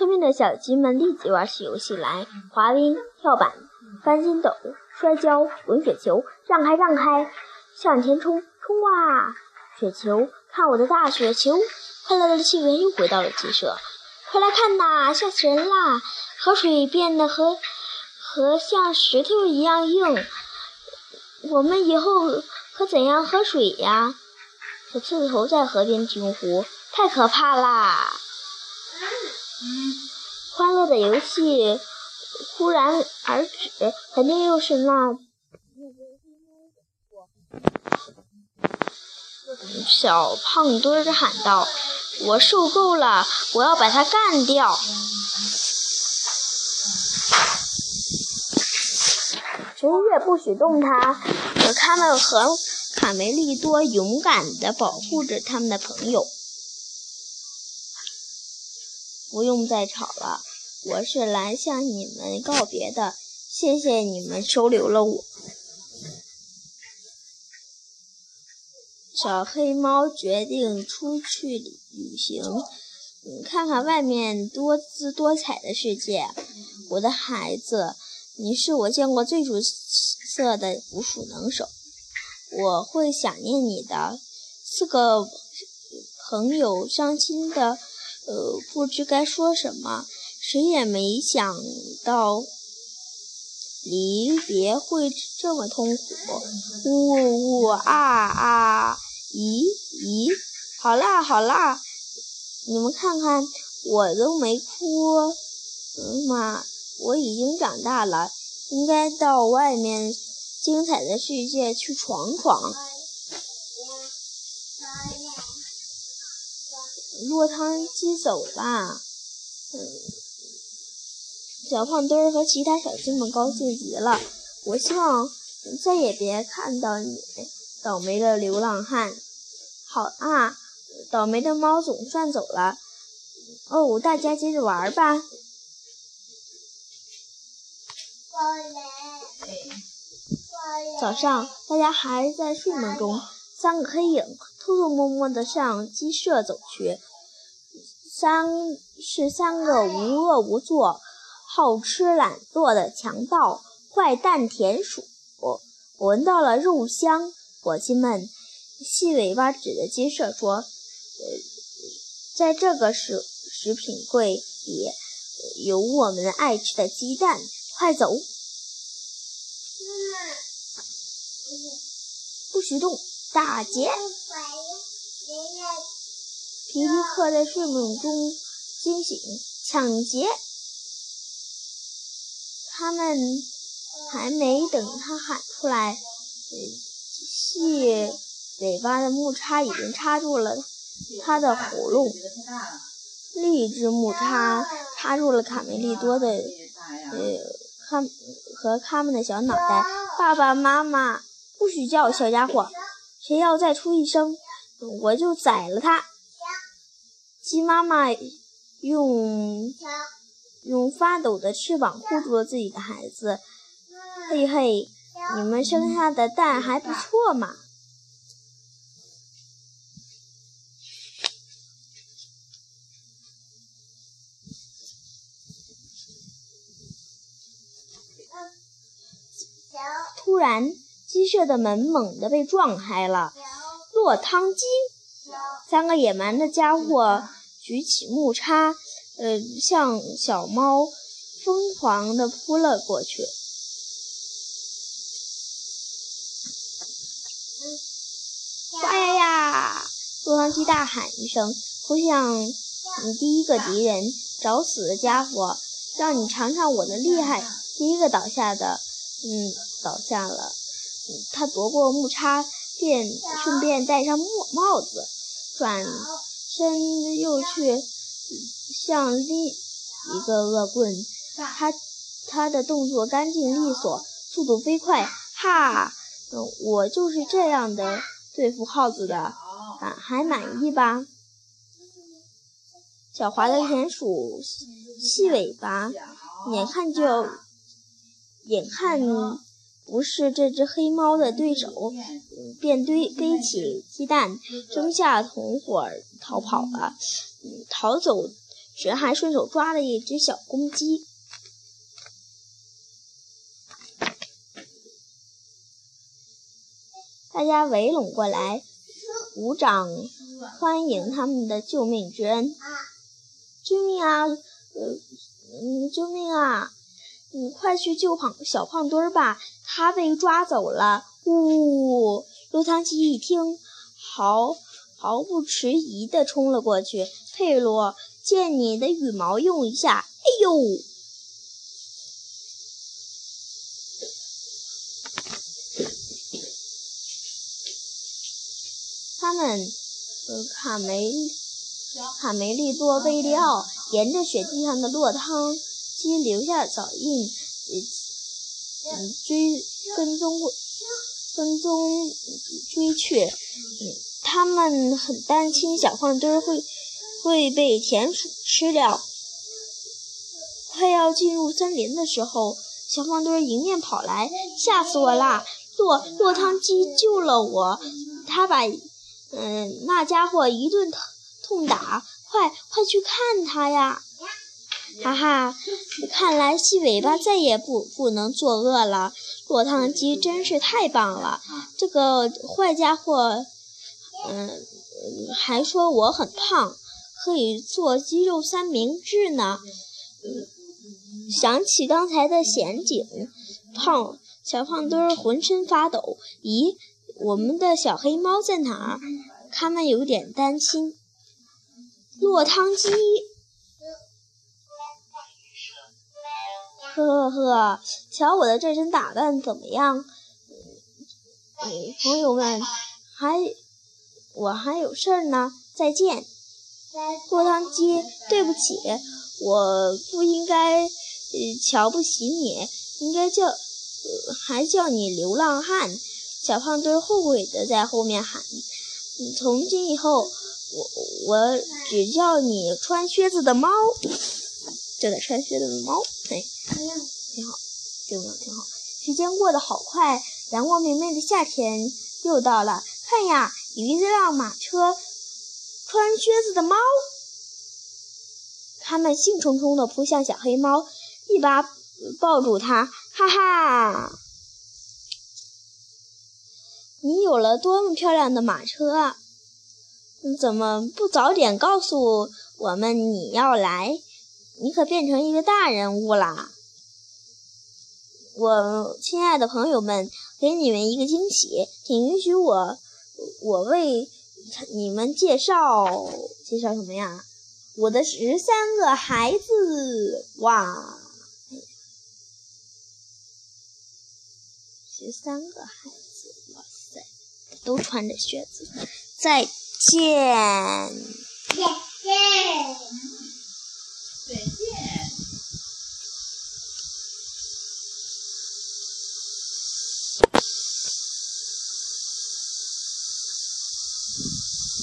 村边的小鸡们立即玩起游戏来：滑冰、跳板、翻筋斗、摔跤、滚雪球。让开，让开！向前冲，冲啊！雪球，看我的大雪球！快乐的气氛又回到了鸡舍。快来看呐，吓死人啦！河水变得和和像石头一样硬。我们以后可怎样喝水呀？小刺头在河边惊呼：“太可怕啦！”欢乐的游戏忽然而止，肯定又是那小胖墩儿喊道：“我受够了，我要把它干掉！”谁也不许动它。可他们和卡梅利多勇敢地保护着他们的朋友。不用再吵了，我是来向你们告别的。谢谢你们收留了我。小黑猫决定出去旅行，看看外面多姿多彩的世界。我的孩子，你是我见过最出色的捕鼠能手，我会想念你的。四个朋友伤心的。呃，不知该说什么，谁也没想到离别会这么痛苦。呜呜啊啊！咦咦，好啦好啦，你们看看，我都没哭。嗯妈，我已经长大了，应该到外面精彩的世界去闯闯。落汤鸡走了，嗯，小胖墩儿和其他小鸡们高兴极了。我希望再也别看到你，倒霉的流浪汉。好啊，倒霉的猫总算走了。哦，大家接着玩吧。早上，大家还在睡梦中，三个黑影偷偷摸摸地向鸡舍走去。三是三个无恶不作、好吃懒做的强盗坏蛋田鼠。我闻到了肉香，伙计们，细尾巴指着鸡舍说：“呃，在这个食食品柜里有我们爱吃的鸡蛋，快走！不许动，打劫！”皮迪克在睡梦中惊醒，抢劫！他们还没等他喊出来，细尾巴的木叉已经插住了他的喉咙。另一只木叉插入了卡梅利多的，呃，他和他们的小脑袋。爸爸妈妈，不许叫，小家伙！谁要再出一声，我就宰了他！鸡妈妈用用发抖的翅膀护住了自己的孩子。嘿嘿，你们生下的蛋还不错嘛！突然，鸡舍的门猛地被撞开了，落汤鸡。三个野蛮的家伙举起木叉，呃，向小猫疯狂地扑了过去。哇呀呀！洛杉矶大喊一声，扑向你第一个敌人——找死的家伙，让你尝尝我的厉害！第一个倒下的，嗯，倒下了。他夺过木叉，便顺便戴上帽帽子。转身又去向另一个恶棍，他他的动作干净利索，速度飞快。哈，我就是这样的对付耗子的，啊，还满意吧？狡猾的田鼠细尾巴，眼看就眼看。不是这只黑猫的对手，便堆背起鸡蛋，扔下同伙逃跑了。逃走时还顺手抓了一只小公鸡。大家围拢过来，鼓掌欢迎他们的救命之恩。救命啊！呃，嗯，救命啊！你快去救胖小胖墩儿吧，他被抓走了。呜！落汤鸡一听，毫毫不迟疑地冲了过去。佩罗，借你的羽毛用一下。哎呦！他们，呃，卡梅卡梅利多贝利奥沿着雪地上的落汤鸡留下脚印，嗯，追跟踪。跟踪追去，他们很担心小胖墩会会被田鼠吃掉。快要进入森林的时候，小胖墩迎面跑来，吓死我啦！落落汤鸡救了我，他把嗯那家伙一顿痛打，快快去看他呀！哈哈，看来细尾巴再也不不能作恶了。落汤鸡真是太棒了！这个坏家伙，嗯，还说我很胖，可以做鸡肉三明治呢。嗯想起刚才的险景，胖小胖墩浑身发抖。咦，我们的小黑猫在哪儿？他们有点担心。落汤鸡。呵呵呵，瞧我的这身打扮怎么样？嗯，朋友们，还我还有事儿呢，再见。落汤鸡，对不起，我不应该呃瞧不起你，应该叫呃还叫你流浪汉。小胖墩后悔的在后面喊：“从今以后，我我只叫你穿靴子的猫。”就得穿靴子的猫，嘿，挺好，挺好，挺好。时间过得好快，阳光明媚的夏天又到了。看呀，有一辆马车，穿靴子的猫。他们兴冲冲地扑向小黑猫，一把抱住它，哈哈！你有了多么漂亮的马车啊！怎么不早点告诉我们你要来？你可变成一个大人物啦！我亲爱的朋友们，给你们一个惊喜，请允许我，我为你们介绍介绍什么呀？我的十三个孩子，哇！十三个孩子，哇塞，都穿着靴子。再见。再见随便